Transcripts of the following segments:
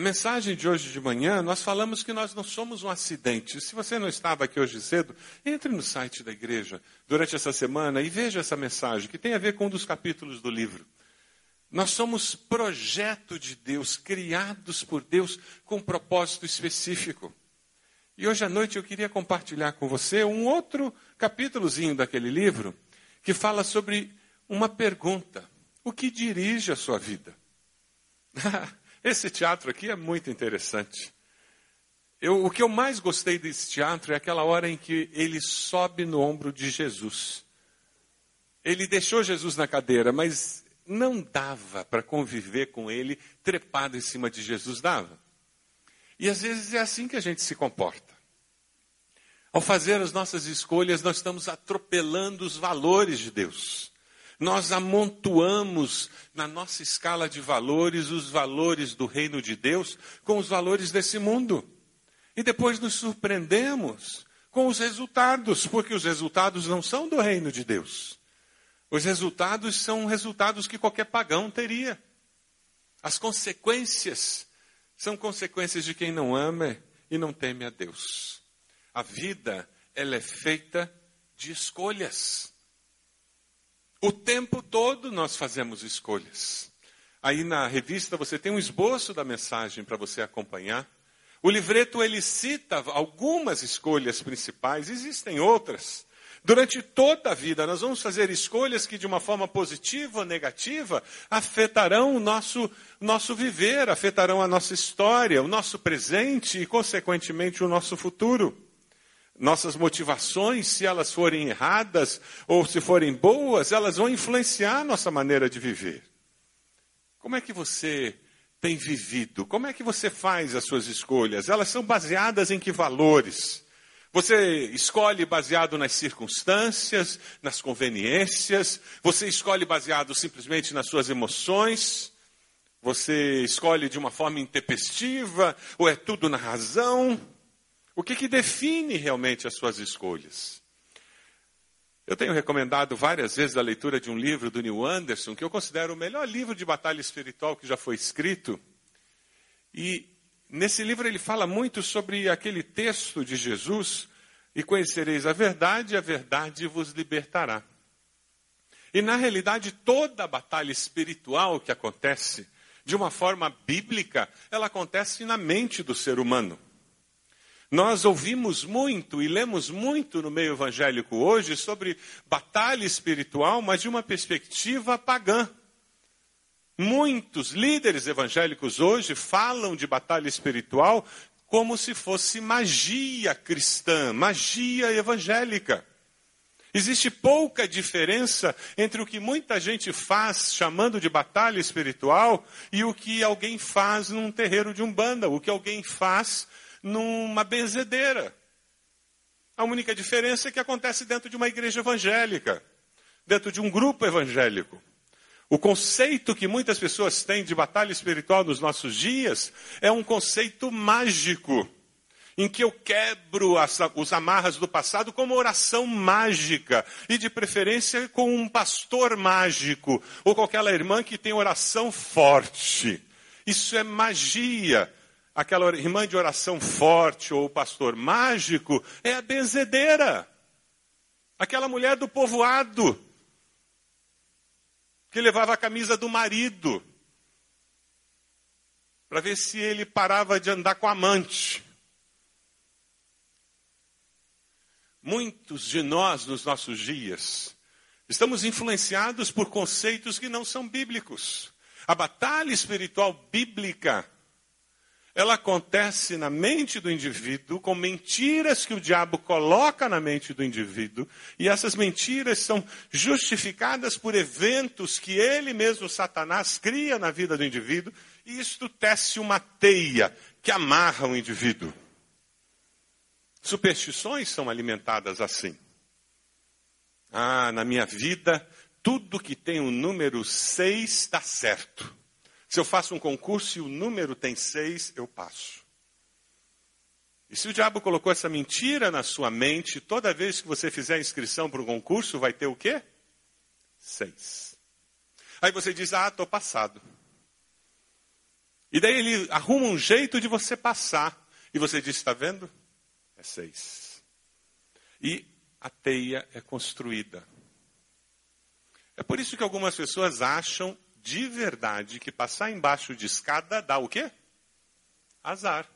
A mensagem de hoje de manhã, nós falamos que nós não somos um acidente. Se você não estava aqui hoje cedo, entre no site da igreja durante essa semana e veja essa mensagem, que tem a ver com um dos capítulos do livro. Nós somos projeto de Deus, criados por Deus com um propósito específico. E hoje à noite eu queria compartilhar com você um outro capítulozinho daquele livro que fala sobre uma pergunta: o que dirige a sua vida? Esse teatro aqui é muito interessante. Eu, o que eu mais gostei desse teatro é aquela hora em que ele sobe no ombro de Jesus. Ele deixou Jesus na cadeira, mas não dava para conviver com ele trepado em cima de Jesus, dava. E às vezes é assim que a gente se comporta. Ao fazer as nossas escolhas, nós estamos atropelando os valores de Deus nós amontoamos na nossa escala de valores os valores do reino de Deus com os valores desse mundo. E depois nos surpreendemos com os resultados, porque os resultados não são do reino de Deus. Os resultados são resultados que qualquer pagão teria. As consequências são consequências de quem não ama e não teme a Deus. A vida, ela é feita de escolhas. O tempo todo nós fazemos escolhas. Aí na revista você tem um esboço da mensagem para você acompanhar. O livreto ele cita algumas escolhas principais, existem outras. Durante toda a vida, nós vamos fazer escolhas que, de uma forma positiva ou negativa, afetarão o nosso, nosso viver, afetarão a nossa história, o nosso presente e, consequentemente, o nosso futuro nossas motivações, se elas forem erradas ou se forem boas, elas vão influenciar a nossa maneira de viver. Como é que você tem vivido? Como é que você faz as suas escolhas? Elas são baseadas em que valores? Você escolhe baseado nas circunstâncias, nas conveniências, você escolhe baseado simplesmente nas suas emoções, você escolhe de uma forma intempestiva, ou é tudo na razão? O que, que define realmente as suas escolhas? Eu tenho recomendado várias vezes a leitura de um livro do Neil Anderson, que eu considero o melhor livro de batalha espiritual que já foi escrito. E nesse livro ele fala muito sobre aquele texto de Jesus: E conhecereis a verdade, e a verdade vos libertará. E na realidade, toda a batalha espiritual que acontece, de uma forma bíblica, ela acontece na mente do ser humano. Nós ouvimos muito e lemos muito no meio evangélico hoje sobre batalha espiritual, mas de uma perspectiva pagã. Muitos líderes evangélicos hoje falam de batalha espiritual como se fosse magia cristã, magia evangélica. Existe pouca diferença entre o que muita gente faz chamando de batalha espiritual e o que alguém faz num terreiro de umbanda, o que alguém faz numa benzedeira. A única diferença é que acontece dentro de uma igreja evangélica, dentro de um grupo evangélico. O conceito que muitas pessoas têm de batalha espiritual nos nossos dias é um conceito mágico, em que eu quebro as, os amarras do passado com uma oração mágica, e de preferência com um pastor mágico, ou com aquela irmã que tem oração forte. Isso é magia aquela irmã de oração forte ou o pastor mágico é a benzedeira. Aquela mulher do povoado que levava a camisa do marido para ver se ele parava de andar com a amante. Muitos de nós nos nossos dias estamos influenciados por conceitos que não são bíblicos. A batalha espiritual bíblica ela acontece na mente do indivíduo com mentiras que o diabo coloca na mente do indivíduo, e essas mentiras são justificadas por eventos que ele mesmo, Satanás, cria na vida do indivíduo, e isto tece uma teia que amarra o indivíduo. Superstições são alimentadas assim. Ah, na minha vida, tudo que tem o número 6 dá certo. Se eu faço um concurso e o número tem seis, eu passo. E se o diabo colocou essa mentira na sua mente, toda vez que você fizer inscrição para um concurso, vai ter o quê? Seis. Aí você diz, ah, estou passado. E daí ele arruma um jeito de você passar. E você diz: está vendo? É seis. E a teia é construída. É por isso que algumas pessoas acham de verdade que passar embaixo de escada dá o quê? Azar.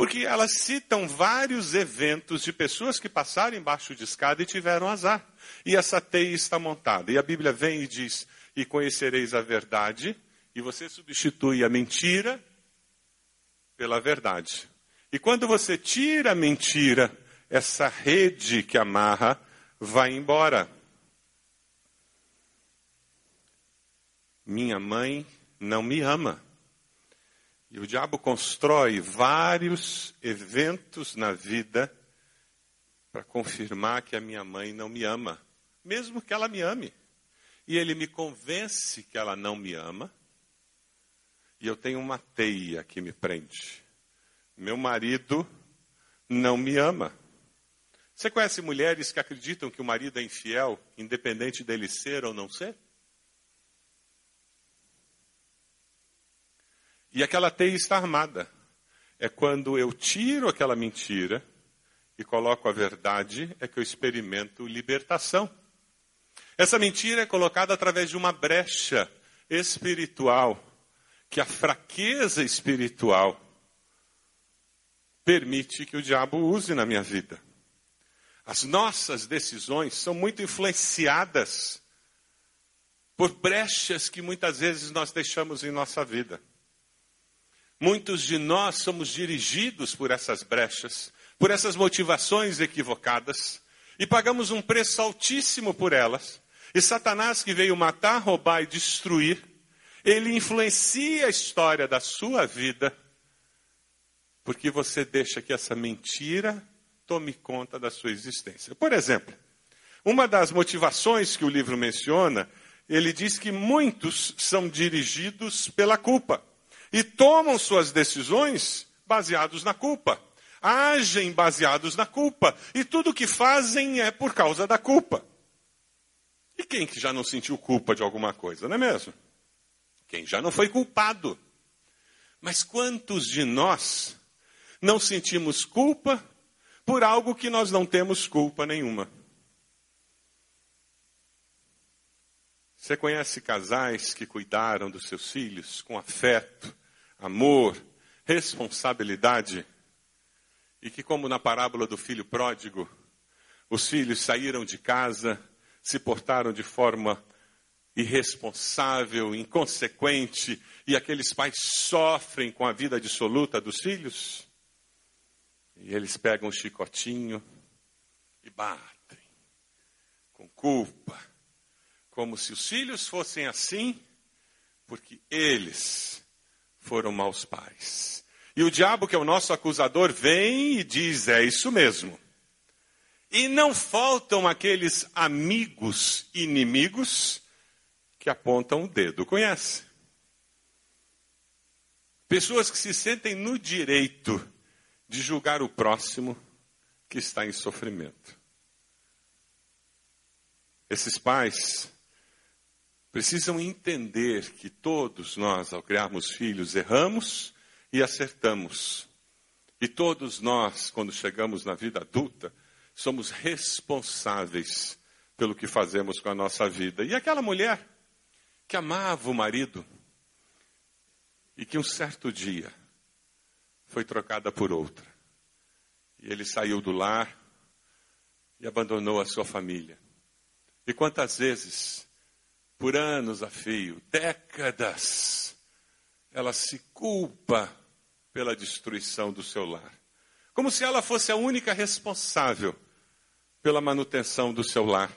Porque elas citam vários eventos de pessoas que passaram embaixo de escada e tiveram azar. E essa teia está montada. E a Bíblia vem e diz: E conhecereis a verdade, e você substitui a mentira pela verdade. E quando você tira a mentira, essa rede que amarra vai embora. Minha mãe não me ama. E o diabo constrói vários eventos na vida para confirmar que a minha mãe não me ama, mesmo que ela me ame. E ele me convence que ela não me ama, e eu tenho uma teia que me prende. Meu marido não me ama. Você conhece mulheres que acreditam que o marido é infiel, independente dele ser ou não ser? E aquela teia está armada. É quando eu tiro aquela mentira e coloco a verdade, é que eu experimento libertação. Essa mentira é colocada através de uma brecha espiritual, que a fraqueza espiritual permite que o diabo use na minha vida. As nossas decisões são muito influenciadas por brechas que muitas vezes nós deixamos em nossa vida. Muitos de nós somos dirigidos por essas brechas, por essas motivações equivocadas, e pagamos um preço altíssimo por elas. E Satanás, que veio matar, roubar e destruir, ele influencia a história da sua vida, porque você deixa que essa mentira tome conta da sua existência. Por exemplo, uma das motivações que o livro menciona, ele diz que muitos são dirigidos pela culpa e tomam suas decisões baseados na culpa. Agem baseados na culpa. E tudo o que fazem é por causa da culpa. E quem que já não sentiu culpa de alguma coisa, não é mesmo? Quem já não foi culpado. Mas quantos de nós não sentimos culpa por algo que nós não temos culpa nenhuma? Você conhece casais que cuidaram dos seus filhos com afeto, amor, responsabilidade, e que, como na parábola do filho pródigo, os filhos saíram de casa, se portaram de forma irresponsável, inconsequente, e aqueles pais sofrem com a vida dissoluta dos filhos, e eles pegam o chicotinho e batem, com culpa, como se os filhos fossem assim, porque eles foram maus pais. E o diabo, que é o nosso acusador, vem e diz: é isso mesmo. E não faltam aqueles amigos inimigos que apontam o dedo. Conhece? Pessoas que se sentem no direito de julgar o próximo que está em sofrimento. Esses pais precisam entender que todos nós, ao criarmos filhos, erramos e acertamos. E todos nós, quando chegamos na vida adulta, somos responsáveis pelo que fazemos com a nossa vida. E aquela mulher que amava o marido e que um certo dia foi trocada por outra. E ele saiu do lar e abandonou a sua família. E quantas vezes por anos a fio, décadas, ela se culpa pela destruição do seu lar. Como se ela fosse a única responsável pela manutenção do seu lar.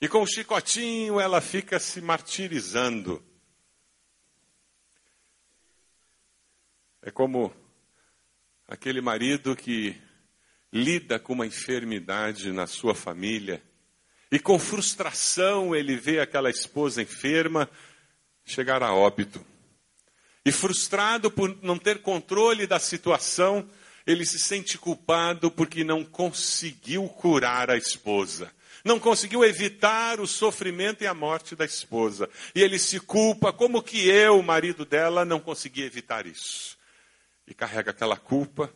E com o chicotinho ela fica se martirizando. É como aquele marido que lida com uma enfermidade na sua família e com frustração ele vê aquela esposa enferma chegar a óbito. E frustrado por não ter controle da situação, ele se sente culpado porque não conseguiu curar a esposa. não conseguiu evitar o sofrimento e a morte da esposa. E ele se culpa, como que eu, marido dela, não consegui evitar isso. E carrega aquela culpa.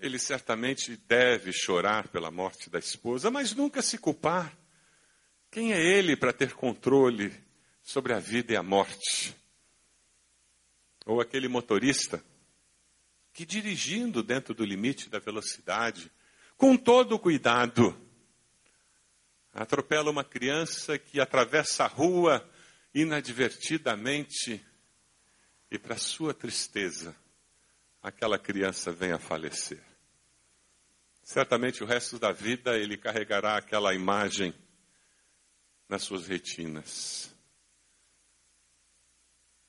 Ele certamente deve chorar pela morte da esposa, mas nunca se culpar. Quem é ele para ter controle sobre a vida e a morte? Ou aquele motorista que, dirigindo dentro do limite da velocidade, com todo o cuidado, atropela uma criança que atravessa a rua inadvertidamente e, para sua tristeza, aquela criança vem a falecer. Certamente o resto da vida ele carregará aquela imagem nas suas retinas.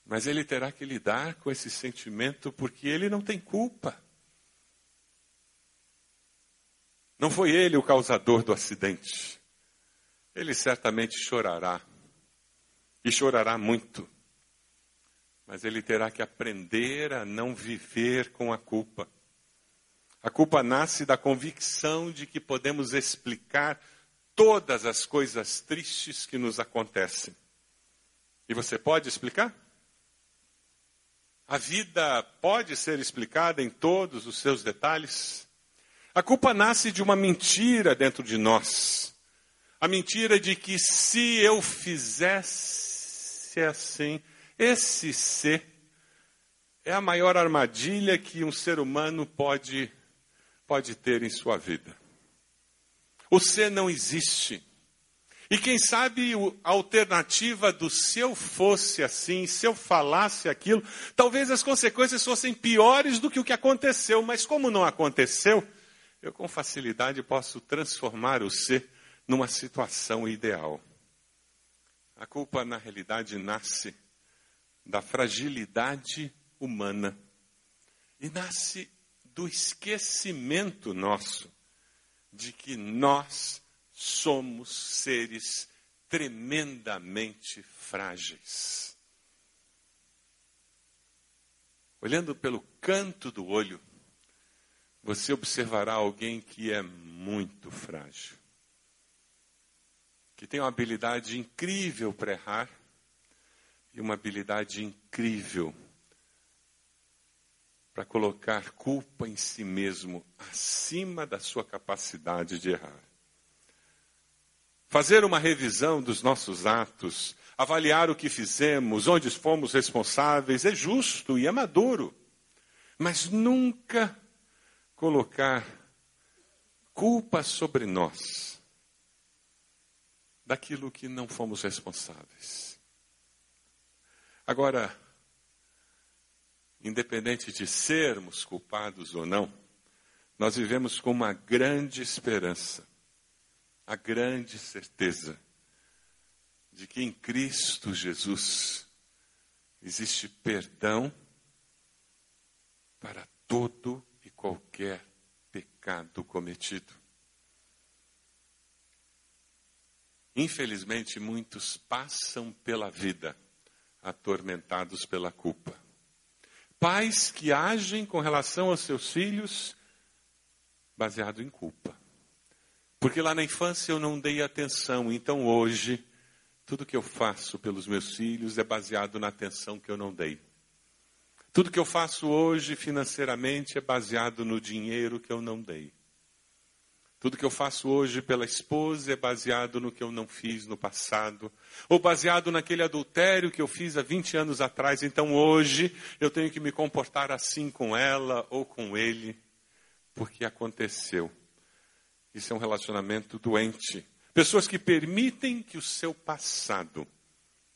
Mas ele terá que lidar com esse sentimento porque ele não tem culpa. Não foi ele o causador do acidente ele certamente chorará. E chorará muito. Mas ele terá que aprender a não viver com a culpa. A culpa nasce da convicção de que podemos explicar todas as coisas tristes que nos acontecem. E você pode explicar? A vida pode ser explicada em todos os seus detalhes? A culpa nasce de uma mentira dentro de nós a mentira de que se eu fizesse assim, esse ser é a maior armadilha que um ser humano pode, pode ter em sua vida. O ser não existe. E quem sabe a alternativa do se eu fosse assim, se eu falasse aquilo, talvez as consequências fossem piores do que o que aconteceu, mas como não aconteceu, eu com facilidade posso transformar o ser numa situação ideal. A culpa, na realidade, nasce da fragilidade humana e nasce do esquecimento nosso de que nós somos seres tremendamente frágeis. Olhando pelo canto do olho, você observará alguém que é muito frágil que tem uma habilidade incrível para errar e uma habilidade incrível para colocar culpa em si mesmo acima da sua capacidade de errar. Fazer uma revisão dos nossos atos, avaliar o que fizemos, onde fomos responsáveis, é justo e é maduro. Mas nunca colocar culpa sobre nós daquilo que não fomos responsáveis. Agora, independente de sermos culpados ou não, nós vivemos com uma grande esperança, a grande certeza de que em Cristo Jesus existe perdão para todo e qualquer pecado cometido. Infelizmente, muitos passam pela vida atormentados pela culpa. Pais que agem com relação aos seus filhos baseado em culpa. Porque lá na infância eu não dei atenção, então hoje tudo que eu faço pelos meus filhos é baseado na atenção que eu não dei. Tudo que eu faço hoje financeiramente é baseado no dinheiro que eu não dei. Tudo que eu faço hoje pela esposa é baseado no que eu não fiz no passado, ou baseado naquele adultério que eu fiz há 20 anos atrás. Então hoje eu tenho que me comportar assim com ela ou com ele, porque aconteceu. Isso é um relacionamento doente. Pessoas que permitem que o seu passado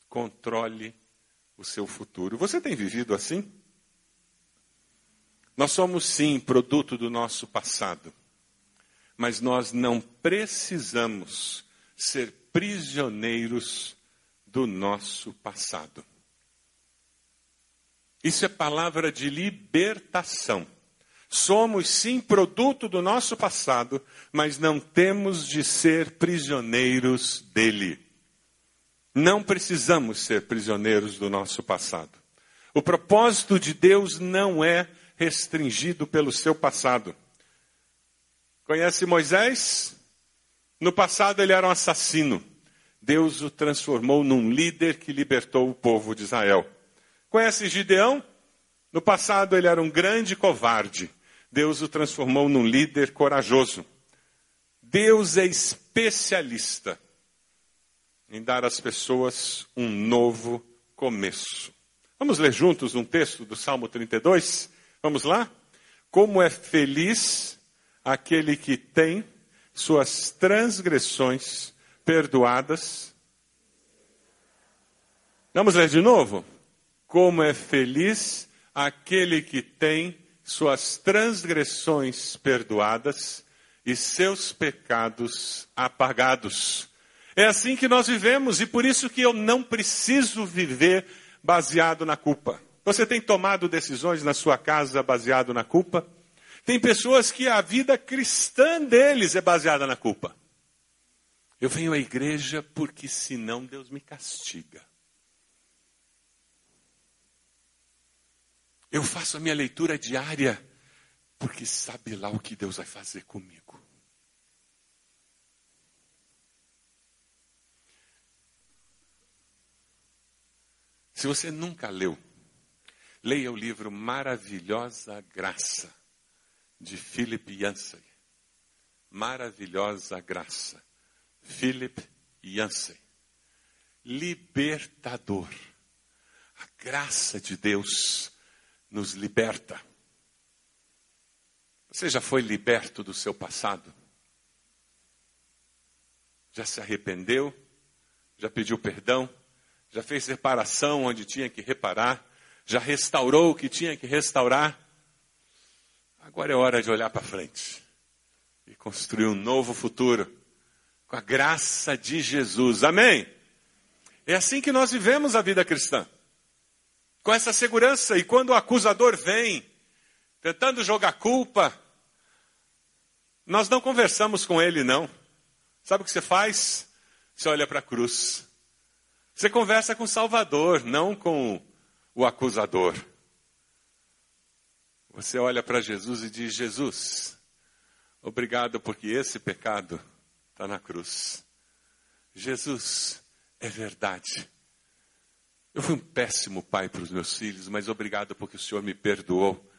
controle o seu futuro. Você tem vivido assim? Nós somos, sim, produto do nosso passado mas nós não precisamos ser prisioneiros do nosso passado. Isso é palavra de libertação. Somos sim produto do nosso passado, mas não temos de ser prisioneiros dele. Não precisamos ser prisioneiros do nosso passado. O propósito de Deus não é restringido pelo seu passado. Conhece Moisés? No passado ele era um assassino. Deus o transformou num líder que libertou o povo de Israel. Conhece Gideão? No passado ele era um grande covarde. Deus o transformou num líder corajoso. Deus é especialista em dar às pessoas um novo começo. Vamos ler juntos um texto do Salmo 32? Vamos lá? Como é feliz aquele que tem suas transgressões perdoadas. Vamos ler de novo? Como é feliz aquele que tem suas transgressões perdoadas e seus pecados apagados. É assim que nós vivemos e por isso que eu não preciso viver baseado na culpa. Você tem tomado decisões na sua casa baseado na culpa? Tem pessoas que a vida cristã deles é baseada na culpa. Eu venho à igreja porque senão Deus me castiga. Eu faço a minha leitura diária porque sabe lá o que Deus vai fazer comigo. Se você nunca leu, leia o livro Maravilhosa Graça, de Philip Yancey. Maravilhosa Graça, Philip Yancey. Libertador. A graça de Deus nos liberta. Você já foi liberto do seu passado? Já se arrependeu? Já pediu perdão? já fez reparação onde tinha que reparar, já restaurou o que tinha que restaurar. Agora é hora de olhar para frente e construir um novo futuro com a graça de Jesus. Amém? É assim que nós vivemos a vida cristã. Com essa segurança, e quando o acusador vem, tentando jogar culpa, nós não conversamos com ele, não. Sabe o que você faz? Você olha para a cruz. Você conversa com o Salvador, não com o acusador. Você olha para Jesus e diz: Jesus, obrigado porque esse pecado está na cruz. Jesus, é verdade. Eu fui um péssimo pai para os meus filhos, mas obrigado porque o Senhor me perdoou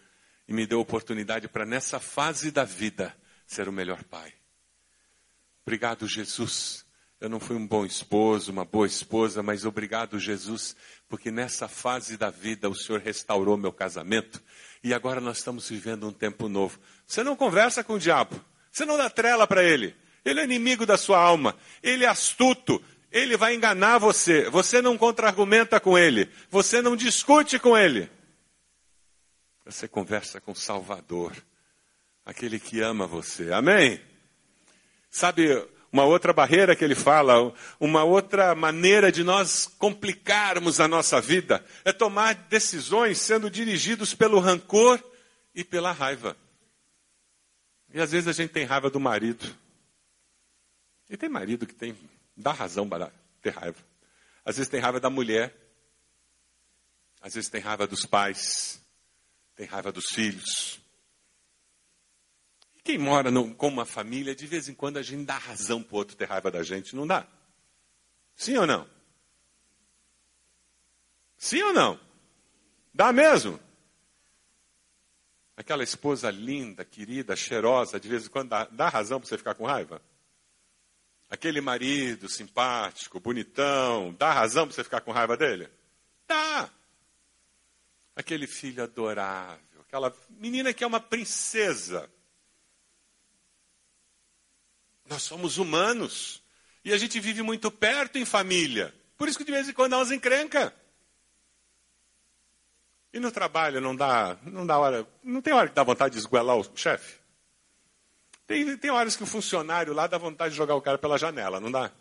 e me deu oportunidade para, nessa fase da vida, ser o melhor pai. Obrigado, Jesus, eu não fui um bom esposo, uma boa esposa, mas obrigado, Jesus, porque nessa fase da vida o Senhor restaurou meu casamento e agora nós estamos vivendo um tempo novo. Você não conversa com o diabo, você não dá trela para ele. Ele é inimigo da sua alma, ele é astuto, ele vai enganar você. Você não contra-argumenta com ele, você não discute com ele. Você conversa com o Salvador, aquele que ama você. Amém? Sabe, uma outra barreira que ele fala, uma outra maneira de nós complicarmos a nossa vida é tomar decisões sendo dirigidos pelo rancor e pela raiva. E às vezes a gente tem raiva do marido. E tem marido que tem dá razão para ter raiva. Às vezes tem raiva da mulher. Às vezes tem raiva dos pais. Tem raiva dos filhos. Quem mora no, com uma família, de vez em quando a gente dá razão para o outro ter raiva da gente, não dá? Sim ou não? Sim ou não? Dá mesmo? Aquela esposa linda, querida, cheirosa, de vez em quando dá, dá razão para você ficar com raiva? Aquele marido simpático, bonitão, dá razão para você ficar com raiva dele? Dá. Aquele filho adorável, aquela menina que é uma princesa, nós somos humanos. E a gente vive muito perto em família. Por isso que de vez em quando umas encrenca. E no trabalho não dá, não dá hora, não tem hora que dá vontade de esguelar o chefe? Tem, tem horas que o funcionário lá dá vontade de jogar o cara pela janela, não dá?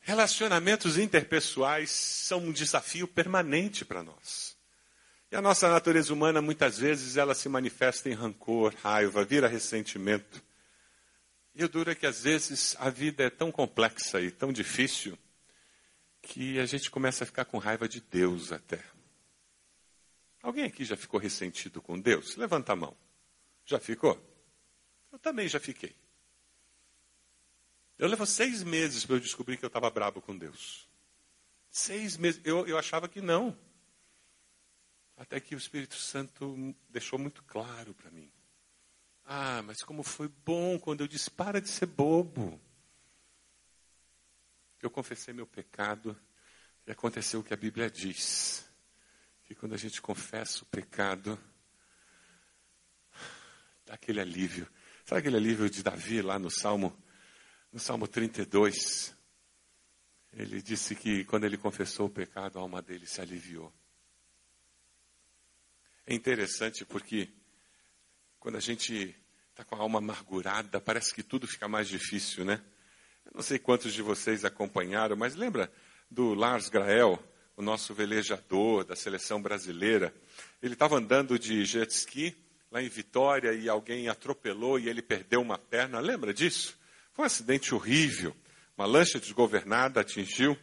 Relacionamentos interpessoais são um desafio permanente para nós. E a nossa natureza humana, muitas vezes, ela se manifesta em rancor, raiva, vira ressentimento. E o duro é que, às vezes, a vida é tão complexa e tão difícil que a gente começa a ficar com raiva de Deus até. Alguém aqui já ficou ressentido com Deus? Levanta a mão. Já ficou? Eu também já fiquei. Eu levou seis meses para eu descobrir que eu estava brabo com Deus. Seis meses. Eu, eu achava que não. Até que o Espírito Santo deixou muito claro para mim. Ah, mas como foi bom quando eu disse: para de ser bobo. Eu confessei meu pecado e aconteceu o que a Bíblia diz: que quando a gente confessa o pecado, dá aquele alívio. Sabe aquele alívio de Davi lá no Salmo, no Salmo 32? Ele disse que quando ele confessou o pecado, a alma dele se aliviou. É interessante porque quando a gente está com a alma amargurada, parece que tudo fica mais difícil, né? Eu não sei quantos de vocês acompanharam, mas lembra do Lars Grael, o nosso velejador da seleção brasileira? Ele estava andando de jet ski lá em Vitória e alguém atropelou e ele perdeu uma perna. Lembra disso? Foi um acidente horrível. Uma lancha desgovernada atingiu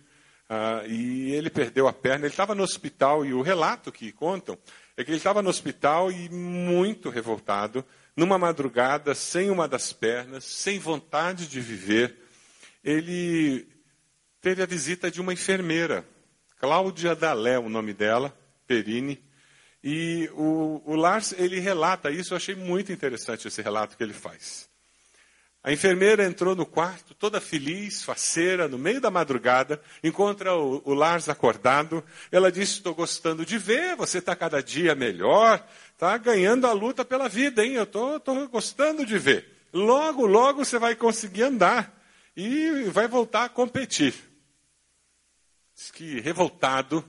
uh, e ele perdeu a perna. Ele estava no hospital e o relato que contam é que ele estava no hospital e muito revoltado, numa madrugada, sem uma das pernas, sem vontade de viver. Ele teve a visita de uma enfermeira, Cláudia Dalé, o nome dela, Perini. E o, o Lars, ele relata isso, eu achei muito interessante esse relato que ele faz. A enfermeira entrou no quarto, toda feliz, faceira, no meio da madrugada, encontra o, o Lars acordado. Ela disse: Estou gostando de ver, você está cada dia melhor, está ganhando a luta pela vida, hein? Eu estou gostando de ver. Logo, logo você vai conseguir andar e vai voltar a competir. Diz que, revoltado,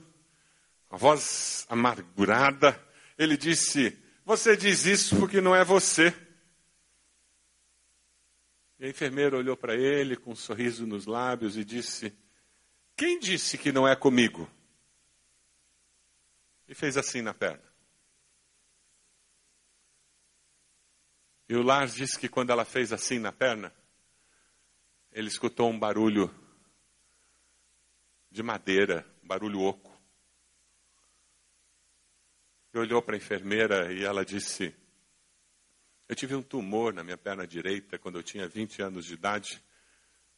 a voz amargurada, ele disse: Você diz isso porque não é você. E a enfermeira olhou para ele com um sorriso nos lábios e disse: Quem disse que não é comigo? E fez assim na perna. E o Lars disse que quando ela fez assim na perna, ele escutou um barulho de madeira, um barulho oco. E olhou para a enfermeira e ela disse: eu tive um tumor na minha perna direita quando eu tinha 20 anos de idade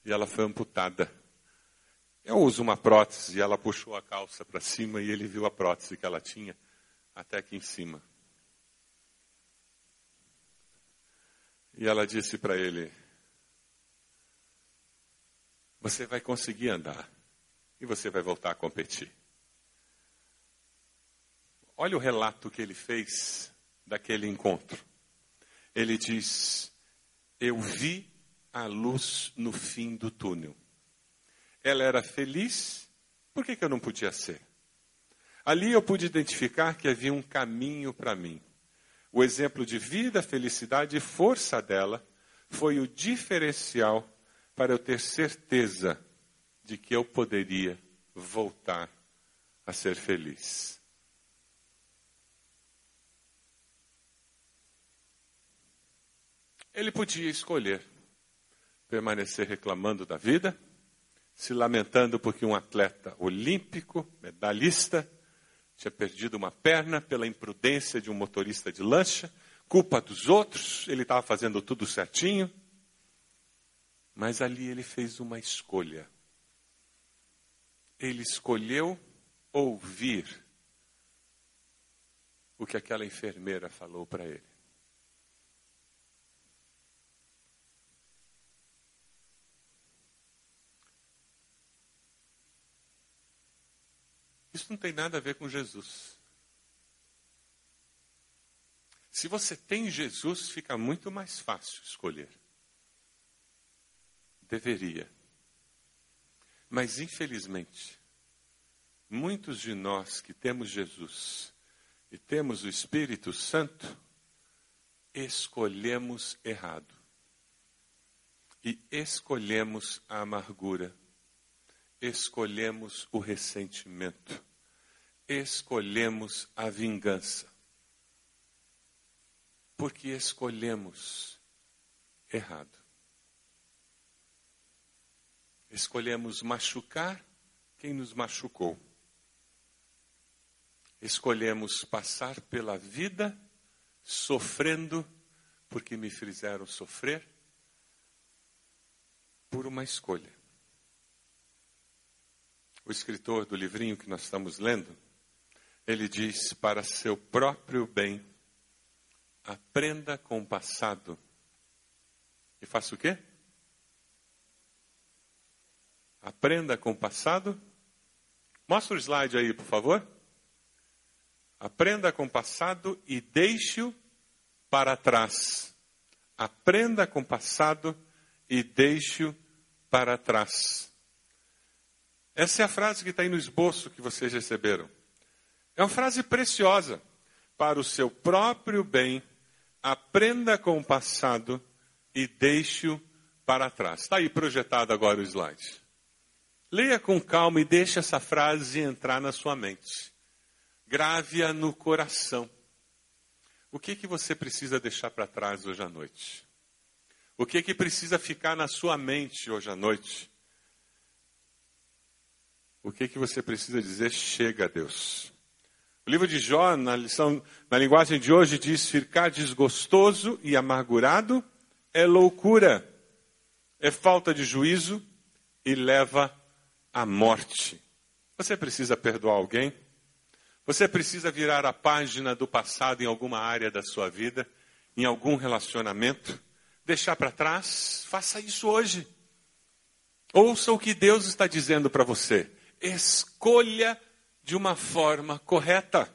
e ela foi amputada. Eu uso uma prótese e ela puxou a calça para cima e ele viu a prótese que ela tinha até aqui em cima. E ela disse para ele: Você vai conseguir andar e você vai voltar a competir. Olha o relato que ele fez daquele encontro ele diz: Eu vi a luz no fim do túnel. Ela era feliz, por que, que eu não podia ser? Ali eu pude identificar que havia um caminho para mim. O exemplo de vida, felicidade e força dela foi o diferencial para eu ter certeza de que eu poderia voltar a ser feliz. Ele podia escolher permanecer reclamando da vida, se lamentando porque um atleta olímpico, medalhista, tinha perdido uma perna pela imprudência de um motorista de lancha, culpa dos outros, ele estava fazendo tudo certinho. Mas ali ele fez uma escolha. Ele escolheu ouvir o que aquela enfermeira falou para ele. Isso não tem nada a ver com Jesus. Se você tem Jesus, fica muito mais fácil escolher. Deveria. Mas, infelizmente, muitos de nós que temos Jesus e temos o Espírito Santo, escolhemos errado. E escolhemos a amargura escolhemos o ressentimento, escolhemos a vingança, porque escolhemos errado. Escolhemos machucar quem nos machucou. Escolhemos passar pela vida sofrendo porque me fizeram sofrer por uma escolha. O escritor do livrinho que nós estamos lendo, ele diz: para seu próprio bem, aprenda com o passado e faça o quê? Aprenda com o passado. Mostra o slide aí, por favor. Aprenda com o passado e deixe-o para trás. Aprenda com o passado e deixe-o para trás. Essa é a frase que está aí no esboço que vocês receberam. É uma frase preciosa. Para o seu próprio bem, aprenda com o passado e deixe-o para trás. Está aí projetado agora o slide. Leia com calma e deixe essa frase entrar na sua mente. Grave-a no coração. O que que você precisa deixar para trás hoje à noite? O que que precisa ficar na sua mente hoje à noite? O que que você precisa dizer? Chega, Deus. O livro de Jó, na lição, na linguagem de hoje, diz: ficar desgostoso e amargurado é loucura, é falta de juízo e leva a morte. Você precisa perdoar alguém? Você precisa virar a página do passado em alguma área da sua vida, em algum relacionamento? Deixar para trás? Faça isso hoje. Ouça o que Deus está dizendo para você. Escolha de uma forma correta.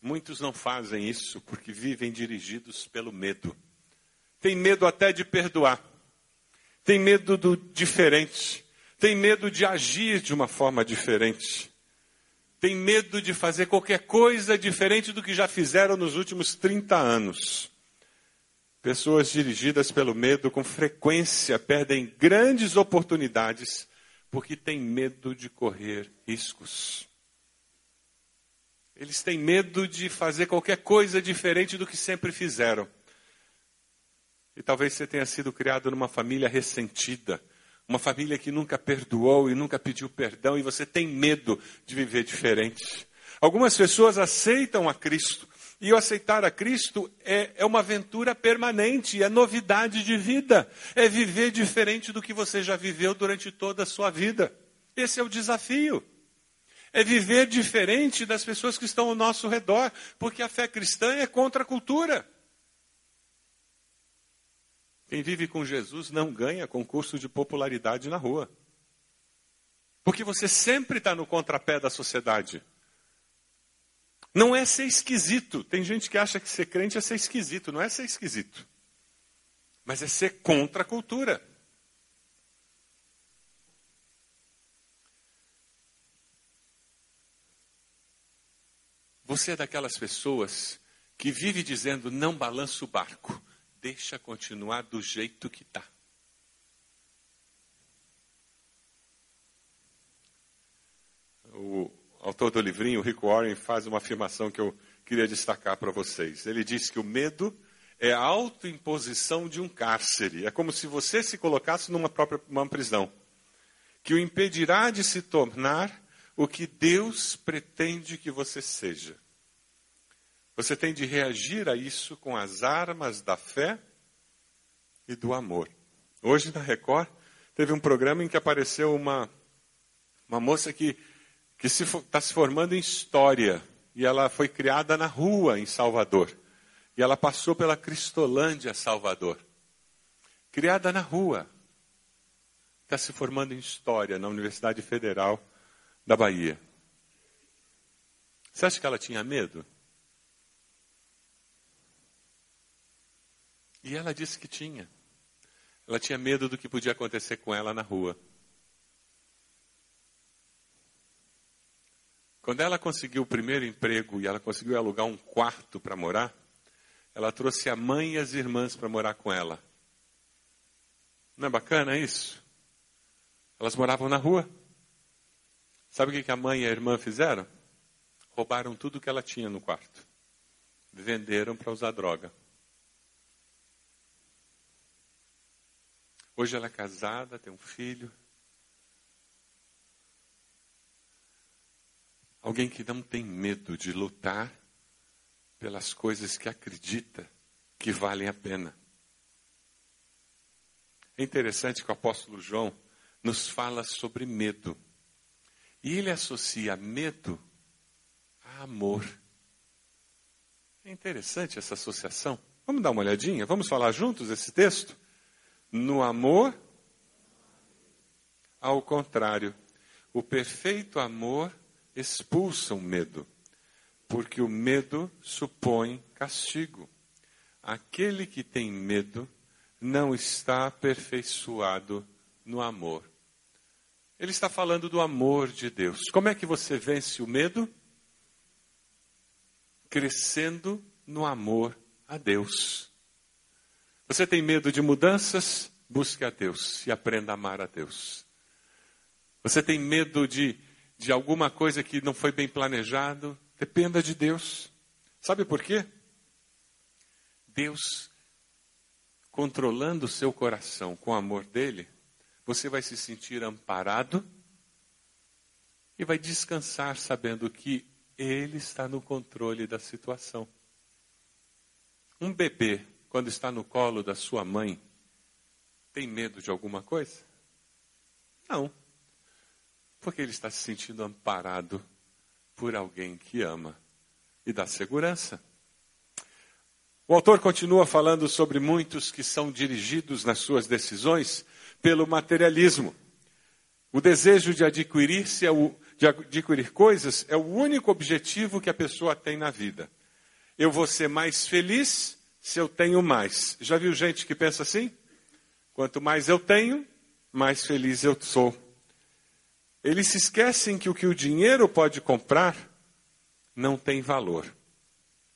Muitos não fazem isso porque vivem dirigidos pelo medo. Tem medo até de perdoar tem medo do diferente, tem medo de agir de uma forma diferente, tem medo de fazer qualquer coisa diferente do que já fizeram nos últimos 30 anos. Pessoas dirigidas pelo medo com frequência perdem grandes oportunidades porque têm medo de correr riscos. Eles têm medo de fazer qualquer coisa diferente do que sempre fizeram. E talvez você tenha sido criado numa família ressentida, uma família que nunca perdoou e nunca pediu perdão, e você tem medo de viver diferente. Algumas pessoas aceitam a Cristo, e o aceitar a Cristo é, é uma aventura permanente, é novidade de vida, é viver diferente do que você já viveu durante toda a sua vida. Esse é o desafio. É viver diferente das pessoas que estão ao nosso redor, porque a fé cristã é contra a cultura. Quem vive com Jesus não ganha concurso de popularidade na rua. Porque você sempre está no contrapé da sociedade. Não é ser esquisito. Tem gente que acha que ser crente é ser esquisito. Não é ser esquisito. Mas é ser contra a cultura. Você é daquelas pessoas que vive dizendo não balança o barco deixa continuar do jeito que está. O autor do livrinho, Rick Warren, faz uma afirmação que eu queria destacar para vocês. Ele diz que o medo é a autoimposição de um cárcere. É como se você se colocasse numa própria uma prisão, que o impedirá de se tornar o que Deus pretende que você seja. Você tem de reagir a isso com as armas da fé e do amor. Hoje na Record teve um programa em que apareceu uma, uma moça que que está se, tá se formando em história e ela foi criada na rua em Salvador e ela passou pela Cristolândia Salvador, criada na rua, está se formando em história na Universidade Federal da Bahia. Você acha que ela tinha medo? E ela disse que tinha. Ela tinha medo do que podia acontecer com ela na rua. Quando ela conseguiu o primeiro emprego e ela conseguiu alugar um quarto para morar, ela trouxe a mãe e as irmãs para morar com ela. Não é bacana isso? Elas moravam na rua. Sabe o que a mãe e a irmã fizeram? Roubaram tudo que ela tinha no quarto. Venderam para usar droga. Hoje ela é casada, tem um filho. Alguém que não tem medo de lutar pelas coisas que acredita que valem a pena. É interessante que o apóstolo João nos fala sobre medo. E ele associa medo a amor. É interessante essa associação. Vamos dar uma olhadinha? Vamos falar juntos esse texto? No amor, ao contrário, o perfeito amor expulsa o medo, porque o medo supõe castigo. Aquele que tem medo não está aperfeiçoado no amor. Ele está falando do amor de Deus. Como é que você vence o medo? Crescendo no amor a Deus. Você tem medo de mudanças? Busque a Deus e aprenda a amar a Deus. Você tem medo de, de alguma coisa que não foi bem planejado? Dependa de Deus. Sabe por quê? Deus, controlando o seu coração com o amor dele, você vai se sentir amparado e vai descansar sabendo que ele está no controle da situação. Um bebê, quando está no colo da sua mãe, tem medo de alguma coisa? Não. Porque ele está se sentindo amparado por alguém que ama e dá segurança. O autor continua falando sobre muitos que são dirigidos nas suas decisões pelo materialismo. O desejo de adquirir, é o, de adquirir coisas é o único objetivo que a pessoa tem na vida. Eu vou ser mais feliz se eu tenho mais. Já viu gente que pensa assim? Quanto mais eu tenho, mais feliz eu sou. Eles se esquecem que o que o dinheiro pode comprar não tem valor.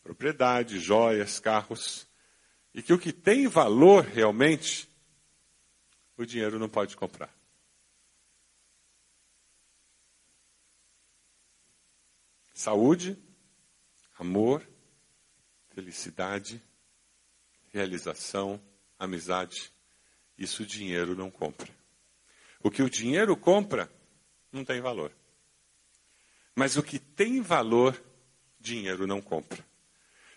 Propriedade, joias, carros. E que o que tem valor realmente, o dinheiro não pode comprar. Saúde, amor, felicidade, realização, amizade. Isso o dinheiro não compra. O que o dinheiro compra não tem valor. Mas o que tem valor, dinheiro não compra.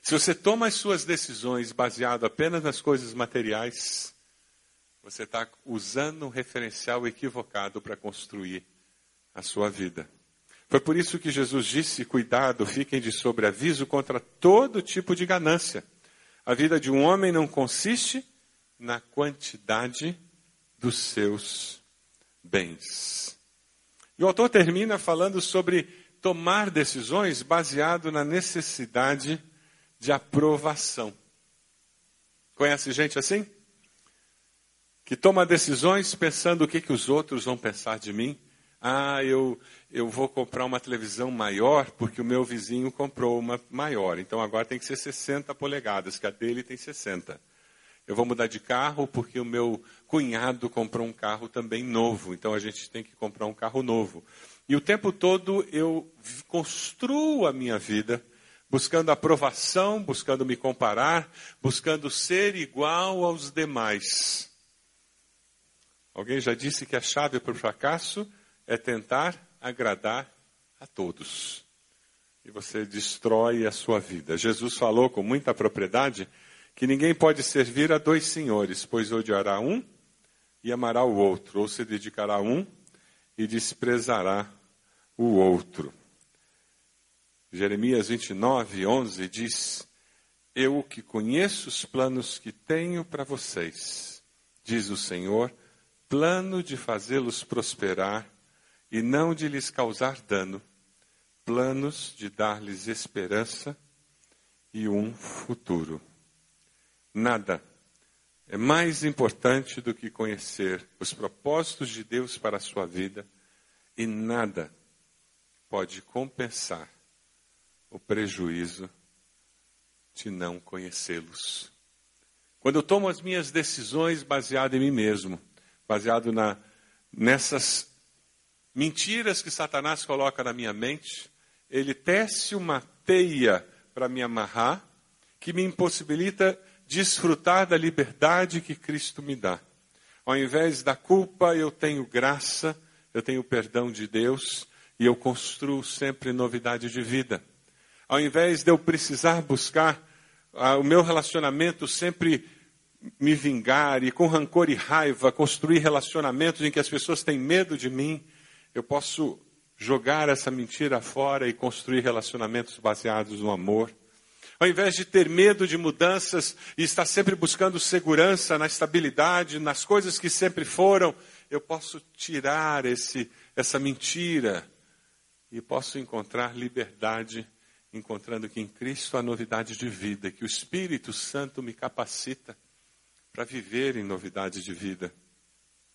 Se você toma as suas decisões baseado apenas nas coisas materiais, você está usando um referencial equivocado para construir a sua vida. Foi por isso que Jesus disse: cuidado, fiquem de sobreaviso contra todo tipo de ganância. A vida de um homem não consiste na quantidade dos seus bens. E o autor termina falando sobre tomar decisões baseado na necessidade de aprovação. Conhece gente assim? Que toma decisões pensando o que, que os outros vão pensar de mim. Ah, eu, eu vou comprar uma televisão maior porque o meu vizinho comprou uma maior. Então agora tem que ser 60 polegadas, que a dele tem 60. Eu vou mudar de carro porque o meu cunhado comprou um carro também novo, então a gente tem que comprar um carro novo. E o tempo todo eu construo a minha vida buscando aprovação, buscando me comparar, buscando ser igual aos demais. Alguém já disse que a chave para o fracasso é tentar agradar a todos. E você destrói a sua vida. Jesus falou com muita propriedade que ninguém pode servir a dois senhores, pois odiará um e amará o outro, ou se dedicará a um e desprezará o outro. Jeremias 29, 11 diz: Eu que conheço os planos que tenho para vocês, diz o Senhor, plano de fazê-los prosperar e não de lhes causar dano, planos de dar-lhes esperança e um futuro. Nada é mais importante do que conhecer os propósitos de Deus para a sua vida e nada pode compensar o prejuízo de não conhecê-los. Quando eu tomo as minhas decisões baseado em mim mesmo, baseado na, nessas mentiras que Satanás coloca na minha mente, ele tece uma teia para me amarrar, que me impossibilita desfrutar da liberdade que Cristo me dá. Ao invés da culpa, eu tenho graça, eu tenho perdão de Deus e eu construo sempre novidade de vida. Ao invés de eu precisar buscar ah, o meu relacionamento sempre me vingar e com rancor e raiva construir relacionamentos em que as pessoas têm medo de mim, eu posso jogar essa mentira fora e construir relacionamentos baseados no amor. Ao invés de ter medo de mudanças e estar sempre buscando segurança na estabilidade, nas coisas que sempre foram, eu posso tirar esse, essa mentira e posso encontrar liberdade, encontrando que em Cristo há novidade de vida, que o Espírito Santo me capacita para viver em novidade de vida.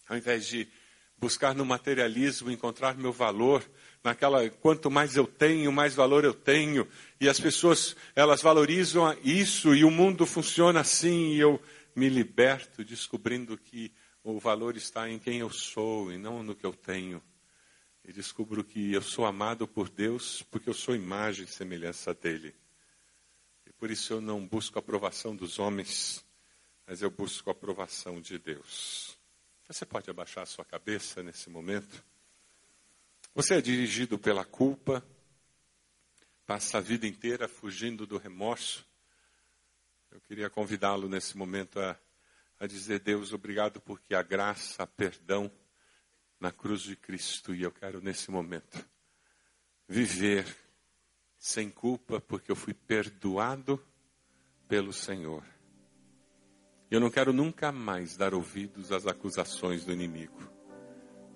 Ao invés de buscar no materialismo encontrar meu valor, naquela quanto mais eu tenho, mais valor eu tenho, e as pessoas elas valorizam isso e o mundo funciona assim e eu me liberto descobrindo que o valor está em quem eu sou e não no que eu tenho. E descubro que eu sou amado por Deus porque eu sou imagem e semelhança dele. E por isso eu não busco a aprovação dos homens, mas eu busco a aprovação de Deus. Você pode abaixar a sua cabeça nesse momento? Você é dirigido pela culpa, passa a vida inteira fugindo do remorso. Eu queria convidá-lo nesse momento a, a dizer: Deus, obrigado porque a graça, a perdão na cruz de Cristo. E eu quero nesse momento viver sem culpa, porque eu fui perdoado pelo Senhor. Eu não quero nunca mais dar ouvidos às acusações do inimigo.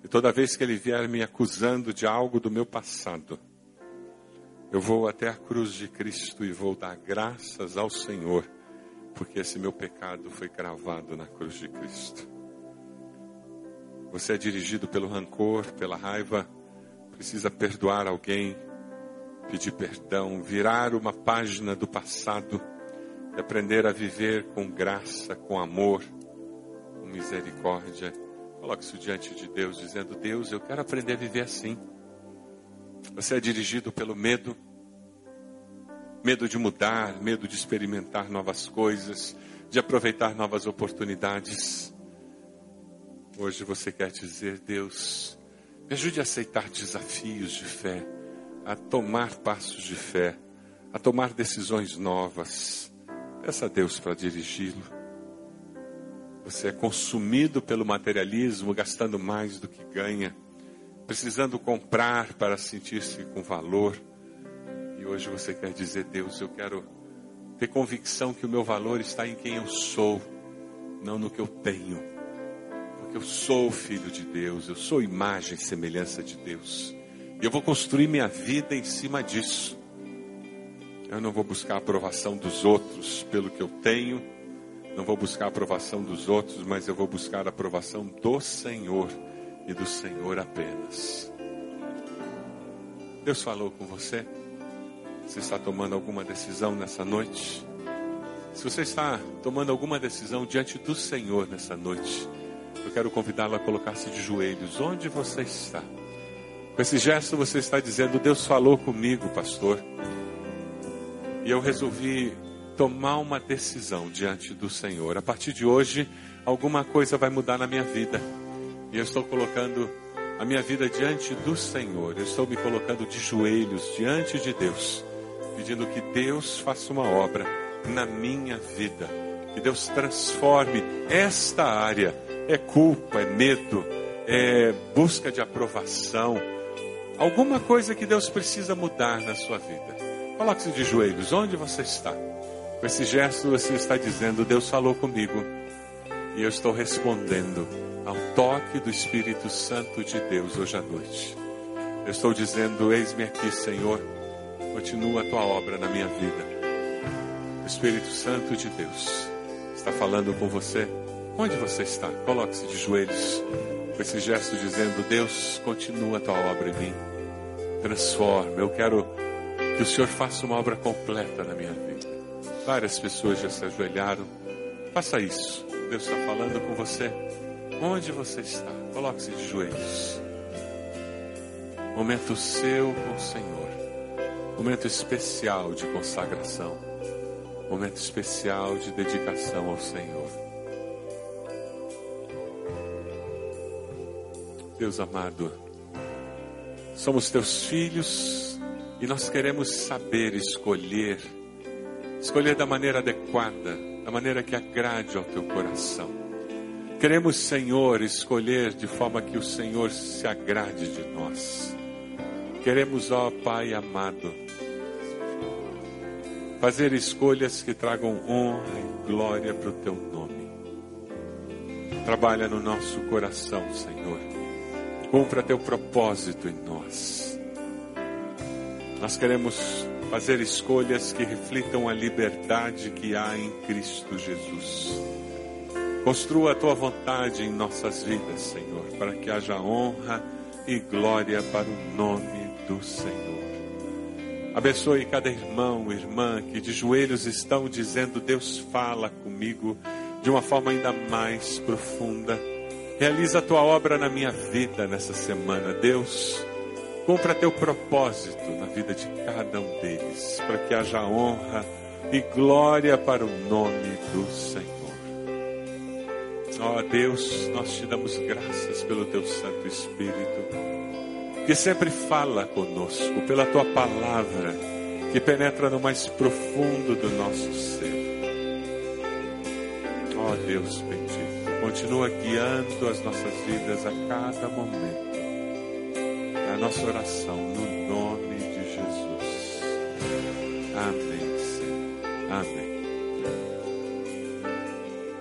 E toda vez que ele vier me acusando de algo do meu passado, eu vou até a cruz de Cristo e vou dar graças ao Senhor, porque esse meu pecado foi cravado na cruz de Cristo. Você é dirigido pelo rancor, pela raiva, precisa perdoar alguém, pedir perdão, virar uma página do passado e aprender a viver com graça, com amor, com misericórdia. Coloque isso diante de Deus, dizendo: Deus, eu quero aprender a viver assim. Você é dirigido pelo medo, medo de mudar, medo de experimentar novas coisas, de aproveitar novas oportunidades. Hoje você quer dizer: Deus, me ajude a aceitar desafios de fé, a tomar passos de fé, a tomar decisões novas Peça a Deus para dirigi-lo. Você é consumido pelo materialismo, gastando mais do que ganha, precisando comprar para sentir-se com valor. E hoje você quer dizer, Deus, eu quero ter convicção que o meu valor está em quem eu sou, não no que eu tenho. Porque eu sou filho de Deus, eu sou imagem e semelhança de Deus. E eu vou construir minha vida em cima disso. Eu não vou buscar a aprovação dos outros pelo que eu tenho, não vou buscar a aprovação dos outros, mas eu vou buscar a aprovação do Senhor e do Senhor apenas. Deus falou com você? Você está tomando alguma decisão nessa noite? Se você está tomando alguma decisão diante do Senhor nessa noite, eu quero convidá-lo a colocar-se de joelhos onde você está. Com esse gesto você está dizendo: Deus falou comigo, pastor. E eu resolvi tomar uma decisão diante do Senhor. A partir de hoje, alguma coisa vai mudar na minha vida. E eu estou colocando a minha vida diante do Senhor. Eu estou me colocando de joelhos diante de Deus, pedindo que Deus faça uma obra na minha vida. Que Deus transforme esta área. É culpa, é medo, é busca de aprovação. Alguma coisa que Deus precisa mudar na sua vida. Coloque-se de joelhos, onde você está? Com esse gesto você está dizendo: Deus falou comigo e eu estou respondendo ao toque do Espírito Santo de Deus hoje à noite. Eu estou dizendo: Eis-me aqui, Senhor, continua a tua obra na minha vida. O Espírito Santo de Deus está falando com você. Onde você está? Coloque-se de joelhos com esse gesto dizendo: Deus, continua a tua obra em mim. Transforma. Eu quero que o Senhor faça uma obra completa na minha vida. Várias pessoas já se ajoelharam. Faça isso. Deus está falando com você. Onde você está? Coloque-se de joelhos. Momento seu com o Senhor. Momento especial de consagração. Momento especial de dedicação ao Senhor. Deus amado, somos teus filhos e nós queremos saber escolher, escolher da maneira adequada da maneira que agrade ao teu coração. Queremos, Senhor, escolher de forma que o Senhor se agrade de nós. Queremos, ó Pai amado, fazer escolhas que tragam honra e glória para o teu nome. Trabalha no nosso coração, Senhor. Cumpra teu propósito em nós. Nós queremos fazer escolhas que reflitam a liberdade que há em Cristo Jesus. Construa a tua vontade em nossas vidas, Senhor, para que haja honra e glória para o nome do Senhor. Abençoe cada irmão, irmã que de joelhos estão dizendo: Deus fala comigo de uma forma ainda mais profunda. Realiza a tua obra na minha vida nessa semana, Deus. Cumpra teu propósito na vida de cada um deles, para que haja honra e glória para o nome do Senhor. Ó oh, Deus, nós te damos graças pelo teu Santo Espírito, que sempre fala conosco, pela tua palavra, que penetra no mais profundo do nosso ser. Ó oh, Deus bendito, continua guiando as nossas vidas a cada momento nossa oração